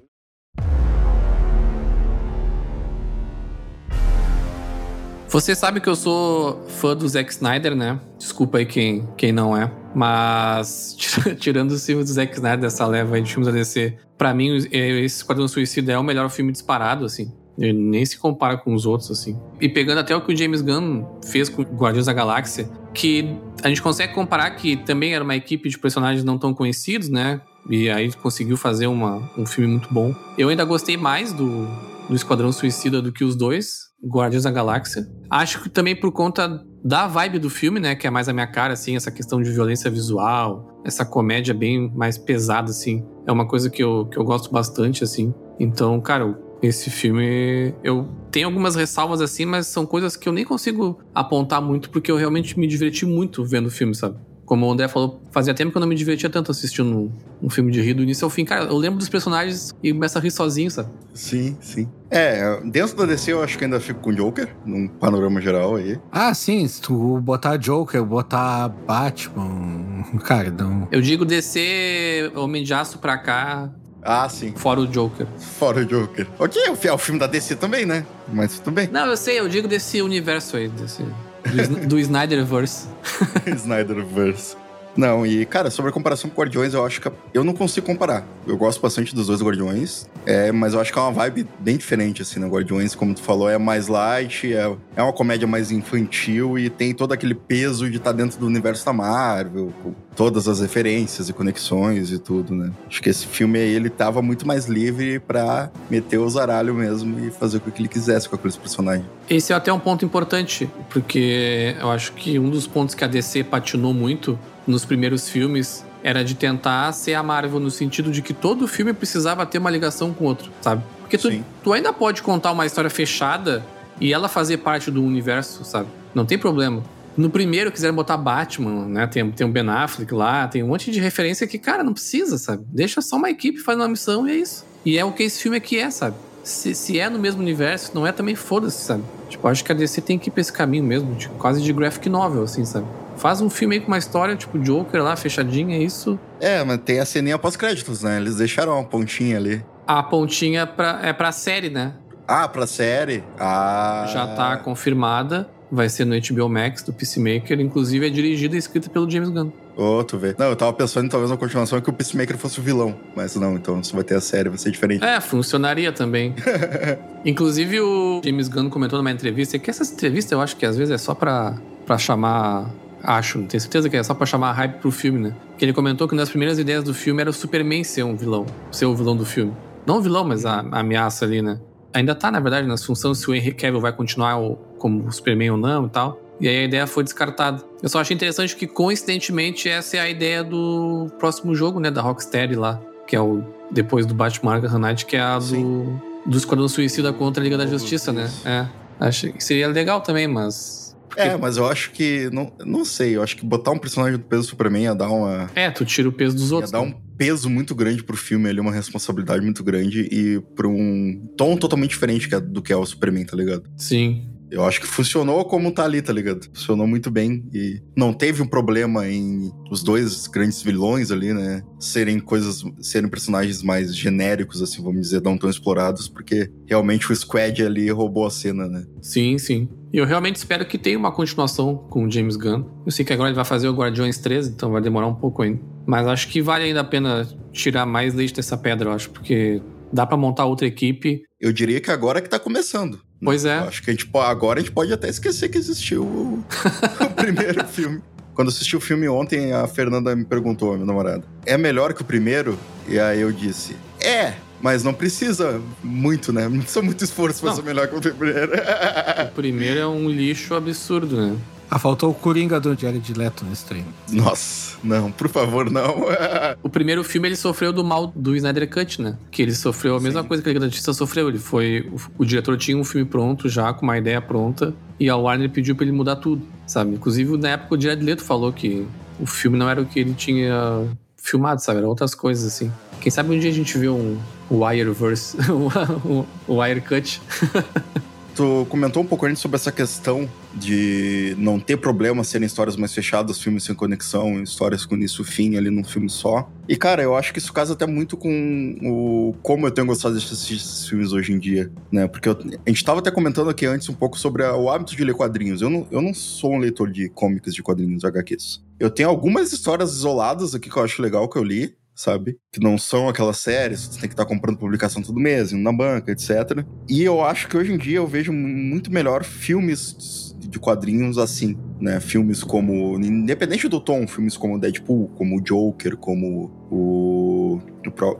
Você sabe que eu sou fã do Zack Snyder, né? Desculpa aí quem, quem não é. Mas, tirando os filmes do Zack Snyder dessa leva de filmes da DC, pra mim, é, esse Esquadrão Suicida é o melhor filme disparado, assim. Ele nem se compara com os outros, assim. E pegando até o que o James Gunn fez com Guardiões da Galáxia, que a gente consegue comparar que também era uma equipe de personagens não tão conhecidos, né? E aí conseguiu fazer uma, um filme muito bom. Eu ainda gostei mais do, do Esquadrão Suicida do que os dois, Guardiões da Galáxia. Acho que também por conta da vibe do filme, né? Que é mais a minha cara, assim, essa questão de violência visual, essa comédia bem mais pesada, assim. É uma coisa que eu, que eu gosto bastante, assim. Então, cara, esse filme. Eu tenho algumas ressalvas, assim, mas são coisas que eu nem consigo apontar muito, porque eu realmente me diverti muito vendo o filme, sabe? Como o André falou, fazia tempo que eu não me divertia tanto assistindo um, um filme de rir do início ao fim. Cara, eu lembro dos personagens e começo a rir sozinho, sabe? Sim, sim. É, dentro da DC eu acho que ainda fico com Joker, num panorama geral aí. Ah, sim, se tu botar Joker, botar Batman, cara, não. Eu digo descer Homem de Aço pra cá, Ah, sim. fora o Joker. Fora o Joker. Ok, é o é o filme da DC também, né? Mas tudo bem. Não, eu sei, eu digo desse universo aí, desse, do, do Snyderverse. Snyderverse. Não, e cara, sobre a comparação com Guardiões, eu acho que eu não consigo comparar. Eu gosto bastante dos dois Guardiões, é, mas eu acho que é uma vibe bem diferente, assim, né? Guardiões, como tu falou, é mais light, é, é uma comédia mais infantil e tem todo aquele peso de estar tá dentro do universo da Marvel, com todas as referências e conexões e tudo, né? Acho que esse filme aí, ele tava muito mais livre pra meter o zaralho mesmo e fazer o que ele quisesse com aqueles personagens. Esse é até um ponto importante, porque eu acho que um dos pontos que a DC patinou muito nos primeiros filmes era de tentar ser a Marvel no sentido de que todo filme precisava ter uma ligação com o outro, sabe? Porque tu, tu ainda pode contar uma história fechada e ela fazer parte do universo, sabe? Não tem problema. No primeiro quiseram botar Batman, né? Tem, tem o Ben Affleck lá, tem um monte de referência que, cara, não precisa, sabe? Deixa só uma equipe fazendo uma missão e é isso. E é o que esse filme aqui é, sabe? Se, se é no mesmo universo, não é também foda-se, sabe? Tipo, acho que a DC tem que ir pra esse caminho mesmo, de, quase de graphic novel, assim, sabe? Faz um filme aí com uma história, tipo Joker lá, fechadinha, é isso. É, mas tem a ceninha pós-créditos, né? Eles deixaram uma pontinha ali. A pontinha pra, é pra série, né? Ah, pra série? Ah. Já tá confirmada. Vai ser no HBO Max do Peacemaker. Inclusive é dirigida e escrita pelo James Gunn. Ô, oh, tu vê. Não, eu tava pensando talvez uma continuação que o Peacemaker fosse o vilão. Mas não, então se vai ter a série, vai ser diferente. É, funcionaria também. Inclusive o James Gunn comentou numa entrevista que essa entrevista eu acho que às vezes é só pra, pra chamar Acho, não tenho certeza que é só pra chamar a hype pro filme, né? Que ele comentou que nas primeiras ideias do filme era o Superman ser um vilão, ser o vilão do filme. Não o vilão, mas a, a ameaça ali, né? Ainda tá, na verdade, nas funções se o Henry Cavill vai continuar como Superman ou não e tal. E aí a ideia foi descartada. Eu só achei interessante que, coincidentemente, essa é a ideia do próximo jogo, né? Da Rocksteady lá. Que é o depois do Batman Arkham Knight, que é a do, do Esquadrão Suicida contra a Liga da Justiça, né? É. Acho que seria legal também, mas é, mas eu acho que. Não, não sei, eu acho que botar um personagem do peso do Superman ia dar uma. É, tu tira o peso dos outros. Ia dar né? um peso muito grande pro filme ali, uma responsabilidade muito grande e pra um tom totalmente diferente do que é o Superman, tá ligado? Sim. Eu acho que funcionou como tá ali, tá ligado? Funcionou muito bem e não teve um problema em os dois grandes vilões ali, né? Serem coisas, serem personagens mais genéricos, assim, vamos dizer, não tão explorados, porque realmente o Squad ali roubou a cena, né? Sim, sim. E eu realmente espero que tenha uma continuação com o James Gunn. Eu sei que agora ele vai fazer o Guardiões 13, então vai demorar um pouco ainda. Mas acho que vale ainda a pena tirar mais leite dessa pedra, eu acho, porque dá para montar outra equipe. Eu diria que agora que tá começando. Pois é. Eu acho que a gente, agora a gente pode até esquecer que existiu o, o primeiro filme. Quando assisti o filme ontem, a Fernanda me perguntou, a minha namorada, é melhor que o primeiro? E aí eu disse, é, mas não precisa muito, né? Não precisa muito esforço pra ser melhor que o primeiro. o primeiro é um lixo absurdo, né? Ah, faltou o Coringa do Jared Leto nesse treino. Nossa, não, por favor, não. o primeiro filme ele sofreu do mal do Snyder Cut, né? Que ele sofreu a Sim. mesma coisa que a Liga da Justiça sofreu. Ele foi. O, o, diretor tinha um filme pronto já, com uma ideia pronta, e a Warner pediu pra ele mudar tudo, sabe? Inclusive, na época, o Jared Leto falou que o filme não era o que ele tinha filmado, sabe? Eram outras coisas, assim. Quem sabe um dia a gente vê um Wireverse, o, o Wire Cut. Tu comentou um pouco antes sobre essa questão de não ter problema serem histórias mais fechadas, filmes sem conexão, histórias com início e fim ali num filme só. E, cara, eu acho que isso casa até muito com o como eu tenho gostado de assistir esses filmes hoje em dia, né? Porque eu, a gente tava até comentando aqui antes um pouco sobre a, o hábito de ler quadrinhos. Eu não, eu não sou um leitor de cômics, de quadrinhos, HQs. Eu tenho algumas histórias isoladas aqui que eu acho legal que eu li, sabe? Que não são aquelas séries, você tem que estar tá comprando publicação todo mês, indo na banca, etc. E eu acho que hoje em dia eu vejo muito melhor filmes de quadrinhos assim, né? Filmes como, independente do tom, filmes como Deadpool, como Joker, como o,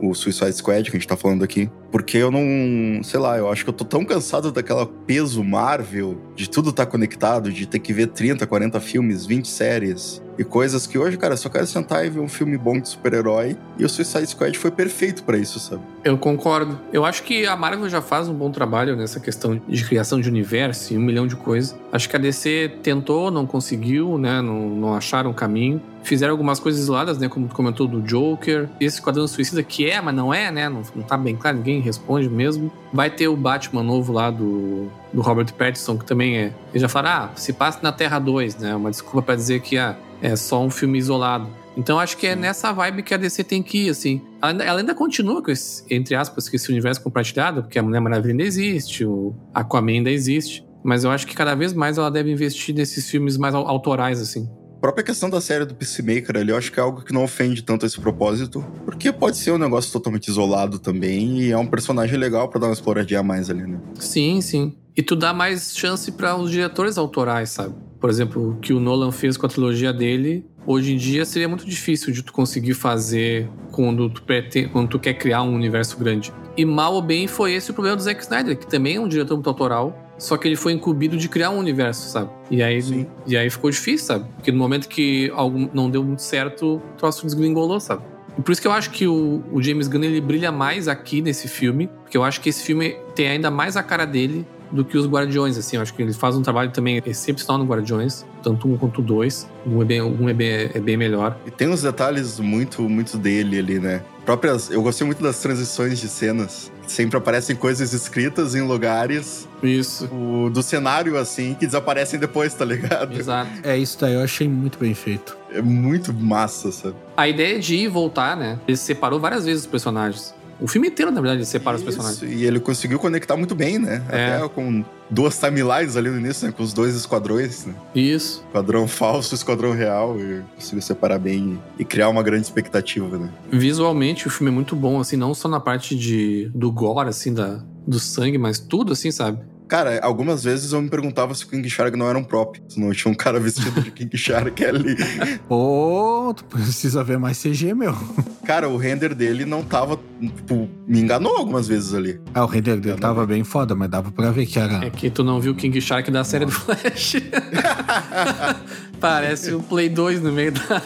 o, o Suicide Squad que a gente tá falando aqui. Porque eu não, sei lá, eu acho que eu tô tão cansado daquela peso Marvel, de tudo tá conectado, de ter que ver 30, 40 filmes, 20 séries e coisas que hoje, cara, só quero sentar e ver um filme bom de super-herói. E o Suicide Squad foi perfeito para isso, sabe? Eu concordo. Eu acho que a Marvel já faz um bom trabalho nessa questão de criação de universo e um milhão de coisas. Acho que a DC tentou, não conseguiu, né? Não, não acharam o caminho. Fizeram algumas coisas isoladas, né? Como tu comentou do Joker. Esse Esquadrão Suicida, que é, mas não é, né? Não, não tá bem claro, ninguém responde mesmo. Vai ter o Batman novo lá do, do Robert Pattinson, que também é. Eles já falaram, ah, se passa na Terra 2, né? Uma desculpa para dizer que ah, é só um filme isolado. Então acho que é nessa vibe que a DC tem que ir, assim. Ela ainda, ela ainda continua com esse, entre aspas, com esse universo compartilhado, porque a Mulher Maravilha ainda existe, o Aquaman ainda existe. Mas eu acho que cada vez mais ela deve investir nesses filmes mais autorais, assim. Própria questão da série do Peacemaker ali, eu acho que é algo que não ofende tanto esse propósito, porque pode ser um negócio totalmente isolado também e é um personagem legal pra dar uma exploradinha a mais ali, né? Sim, sim. E tu dá mais chance para os diretores autorais, sabe? Por exemplo, o que o Nolan fez com a trilogia dele, hoje em dia seria muito difícil de tu conseguir fazer quando tu, pretende, quando tu quer criar um universo grande. E mal ou bem foi esse o problema do Zack Snyder, que também é um diretor muito autoral, só que ele foi incumbido de criar um universo, sabe? E aí, Sim. e aí ficou difícil, sabe? Porque no momento que algo não deu muito certo, o troço desgringolou, sabe? E por isso que eu acho que o, o James Gunn ele brilha mais aqui nesse filme, porque eu acho que esse filme tem ainda mais a cara dele do que os Guardiões, assim. Eu acho que ele faz um trabalho também excepcional no Guardiões, tanto um quanto dois. Um é bem, um é bem, é bem melhor. E tem uns detalhes muito, muito dele ali, né? Próprias, eu gostei muito das transições de cenas. Sempre aparecem coisas escritas em lugares Isso. o- do cenário, assim, que desaparecem depois, tá ligado? Exato. É, isso daí eu achei muito bem feito. É muito massa, sabe? A ideia de ir e voltar, né? Ele separou várias vezes os personagens. O filme inteiro, na verdade, separa os Isso, personagens. E ele conseguiu conectar muito bem, né? É. Até com duas timelines ali no início, né? Com os dois esquadrões, né? Isso. Esquadrão falso, esquadrão real. E conseguiu separar bem e, e criar uma grande expectativa, né? Visualmente, o filme é muito bom, assim, não só na parte de, do gore, assim, da, do sangue, mas tudo, assim, sabe? Cara, algumas vezes eu me perguntava se o King Shark não era um prop. Se não tinha um cara vestido de King Shark ali. Pô, tu precisa ver mais CG, meu. Cara, o render dele não tava. Tipo, me enganou algumas vezes ali. Ah, o render dele tava bem foda, mas dava pra ver que era. É que tu não viu o King Shark da série do Flash. Parece o Play 2 no meio da.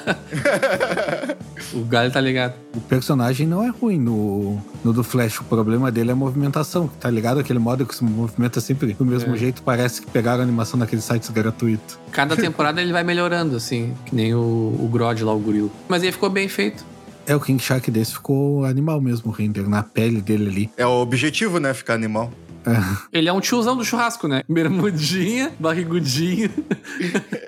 o galho tá ligado. O personagem não é ruim no, no do Flash. O problema dele é a movimentação, tá ligado? Aquele modo que se movimenta sempre do mesmo É. jeito. Parece que pegaram a animação daqueles sites gratuitos. Cada temporada ele vai melhorando, assim, que nem o, o Grod lá, o gorila. Mas ele ficou bem feito. É, o King Shark desse ficou animal mesmo, o render, na pele dele ali. É o objetivo, né? Ficar animal. Ele é um tiozão do churrasco, né? Bermudinha, barrigudinho.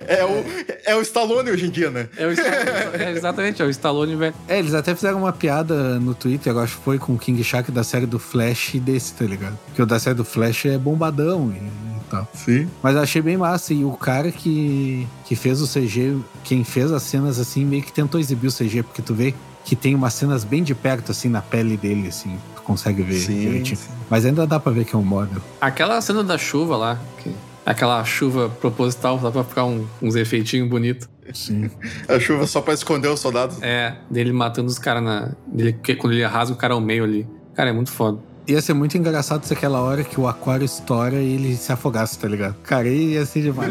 É o, é o Stallone hoje em dia, né? É, o Stallone, é exatamente, é o Stallone, velho. É, eles até fizeram uma piada no Twitter, eu acho que foi com o King Shark da série do Flash desse, tá ligado? Porque o da série do Flash é bombadão e, e tal. Sim. Mas eu achei bem massa. E o cara que, que fez o CG, quem fez as cenas assim, meio que tentou exibir o CG, porque tu vê que tem umas cenas bem de perto, assim, na pele dele, assim. Consegue ver Sim, direitinho. sim. Mas ainda dá pra ver que é um model. Aquela cena da chuva lá, que- aquela chuva proposital, só pra ficar um- uns efeitinhos bonitos. Sim. A chuva só pra esconder os soldados. É, dele matando os caras na. Dele, quando ele rasga o cara ao meio ali. Cara, é muito foda. Ia ser muito engraçado se aquela hora que o aquário estoura e ele se afogasse, tá ligado? Cara, ia ser demais.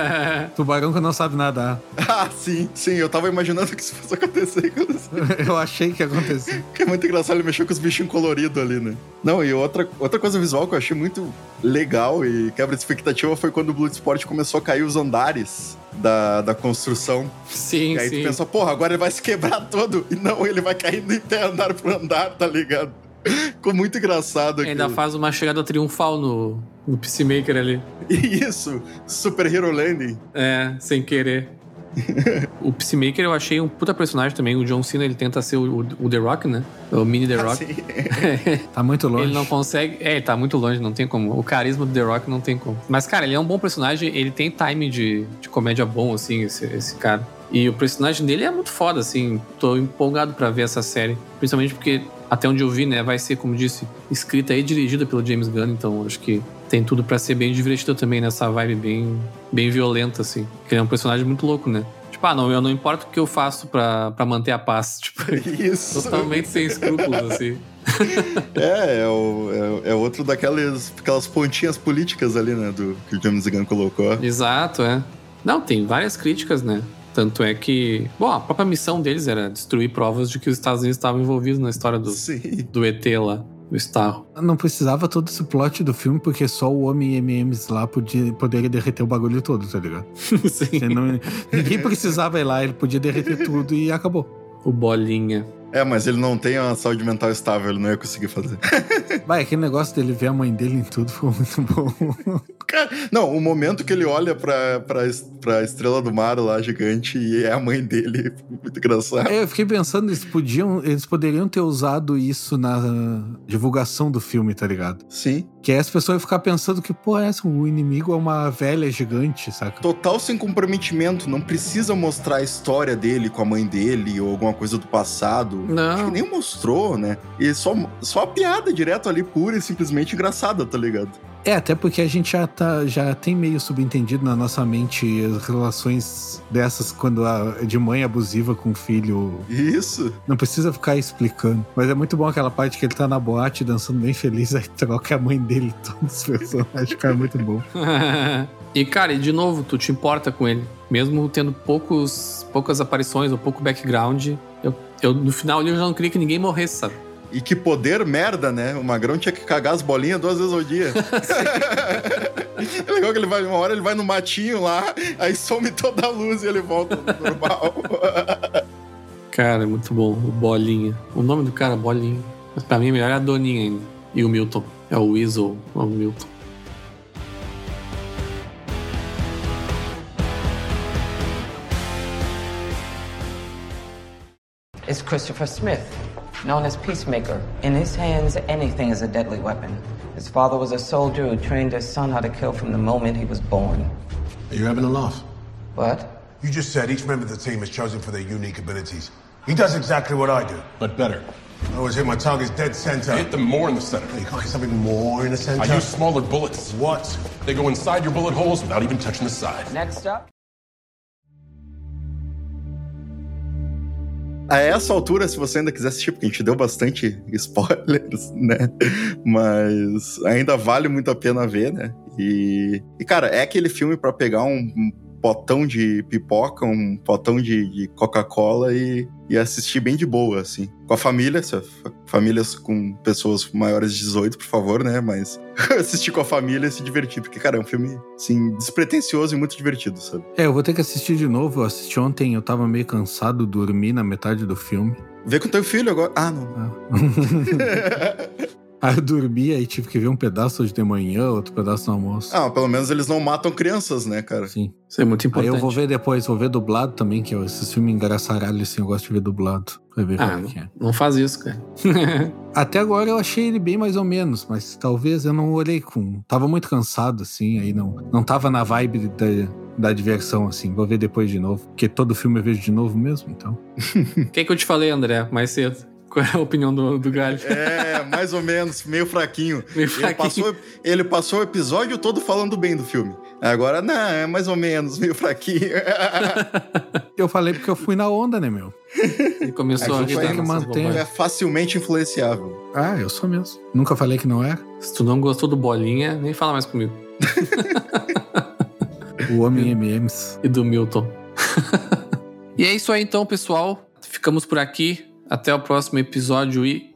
Tubarão que não sabe nadar. Ah, sim, sim. Eu tava imaginando que isso fosse acontecer. Eu achei que ia acontecer. Que é muito engraçado, ele mexeu com os bichinhos coloridos ali, né? Não, e outra, outra coisa visual que eu achei muito legal e quebra de expectativa foi quando o Bloodsport começou a cair os andares da, da construção. Sim, e aí sim. tu pensa, porra, agora ele vai se quebrar todo. E não, ele vai caindo em pé andar por andar, tá ligado? Ficou muito engraçado aqui. Ainda faz uma chegada triunfal no, no Peacemaker ali. Isso, Super Hero Landing. É, sem querer. o Peacemaker eu achei um puta personagem também. O John Cena ele tenta ser o, o The Rock, né? O mini The Rock. Assim. Tá muito longe. Ele não consegue. É, ele tá muito longe, não tem como. O carisma do The Rock não tem como. Mas, cara, ele é um bom personagem, ele tem time de, de comédia bom, assim, esse, esse cara. E o personagem dele é muito foda, assim. Tô empolgado pra ver essa série. Principalmente porque, até onde eu vi, né, vai ser, como disse, escrita e dirigida pelo James Gunn. Então, acho que tem tudo pra ser bem divertido também, nessa vibe bem, bem violenta, assim. Porque ele é um personagem muito louco, né? Tipo, ah, não, eu não importa o que eu faço pra, pra manter a paz. Tipo, Isso. totalmente sem escrúpulos, assim. É, é, o- é- é outro daquelas aquelas pontinhas políticas ali, né? Do, que o James Gunn colocou. Exato, é. Não, tem várias críticas, né? Tanto é que. Bom, a própria missão deles era destruir provas de que os Estados Unidos estavam envolvidos na história do, Sim. do ET lá, do Starro. Não precisava todo esse plot do filme, porque só o homem MMs lá podia, poderia derreter o bagulho todo, tá ligado? Sim. Não- ninguém precisava ir lá, ele podia derreter tudo e acabou. O Bolinha. É, mas ele não tem uma saúde mental estável, ele não ia conseguir fazer. Vai, aquele negócio dele ver a mãe dele em tudo foi muito bom. Cara, não, o momento que ele olha pra, pra, pra estrela do mar lá, gigante, e é a mãe dele, muito engraçado. É, eu fiquei pensando, eles podiam, eles poderiam ter usado isso na divulgação do filme, tá ligado? Sim. Que aí as pessoas iam ficar pensando que, pô, essa, o inimigo é uma velha gigante, saca? Total sem comprometimento, não precisa mostrar a história dele com a mãe dele ou alguma coisa do passado. Não. Acho que nem mostrou, né? E só, só a piada direto ali, pura e simplesmente engraçada, tá ligado? É, até porque a gente já, tá, já tem meio subentendido na nossa mente as relações dessas quando a de mãe abusiva com o filho. Isso. Não precisa ficar explicando. Mas é muito bom aquela parte que ele tá na boate dançando bem feliz, aí troca a mãe dele e todos os personagens. Cara, é muito bom. e, cara, e de novo, tu te importa com ele. Mesmo tendo poucos, poucas aparições ou pouco background, eu, eu no final eu já não queria que ninguém morresse, sabe? E que poder merda, né? O Magrão tinha que cagar as bolinhas duas vezes ao dia. é legal que ele vai, uma hora ele vai no matinho lá, aí some toda a luz e ele volta normal. cara, muito bom. O Bolinha. O nome do cara, Bolinha. Mas pra mim, melhor é a Doninha ainda. E o Milton. É o Weasel, ou o Milton. It's Christopher Smith, known as Peacemaker. In his hands, anything is a deadly weapon. His father was a soldier who trained his son how to kill from the moment he was born. Are you having a laugh? What? You just said each member of the team is chosen for their unique abilities. He does exactly what I do. But better. I always hit my targets dead center. I hit them more in the center. You can't hit something more in the center? I use smaller bullets. What? They go inside your bullet holes without even touching the side. Next up. A essa altura, se você ainda quiser assistir, porque a gente deu bastante spoilers, né? Mas ainda vale muito a pena ver, né? E, e cara, é aquele filme para pegar um, um potão de pipoca, um potão de, de Coca-Cola e, e, assistir bem de boa, assim. Com a família, famílias com pessoas maiores de 18, por favor, né? Mas assistir com a família e se divertir, porque, cara, é um filme, assim, despretensioso e muito divertido, sabe? É, eu vou ter que assistir de novo. Eu assisti ontem, eu tava meio cansado, dormi na metade do filme. Vê com teu filho agora. Ah, não. Ah. Aí eu dormi, aí tive que ver um pedaço hoje de manhã, outro pedaço no almoço. Ah, pelo menos eles não matam crianças, né, cara? Sim. Isso é muito importante. Aí eu vou ver depois, vou ver dublado também, que esses filmes engraçaralhos, assim, eu gosto de ver dublado. Pra ver ah, como não, que é. não faz isso, cara. Até agora eu achei ele bem mais ou menos, mas talvez eu não olhei com... Tava muito cansado, assim, aí não, não tava na vibe da, da diversão, assim. Vou ver depois de novo, porque todo filme eu vejo de novo mesmo, então... O que, que eu te falei, André, mais cedo? Qual é a opinião do, do Galho? É, mais ou menos, meio fraquinho. Meio Ele fraquinho. passou, ele passou o episódio todo falando bem do filme. Agora, não, é mais ou menos, meio fraquinho. Eu falei porque eu fui na onda, né, meu? Ele começou a gente gritar vai que manter. é facilmente influenciável. Ah, eu sou mesmo. Nunca falei que não era. Se tu não gostou do Bolinha, nem fala mais comigo. O Homem MMs. E do Milton. e é isso aí então, pessoal. Ficamos por aqui. Até o próximo episódio e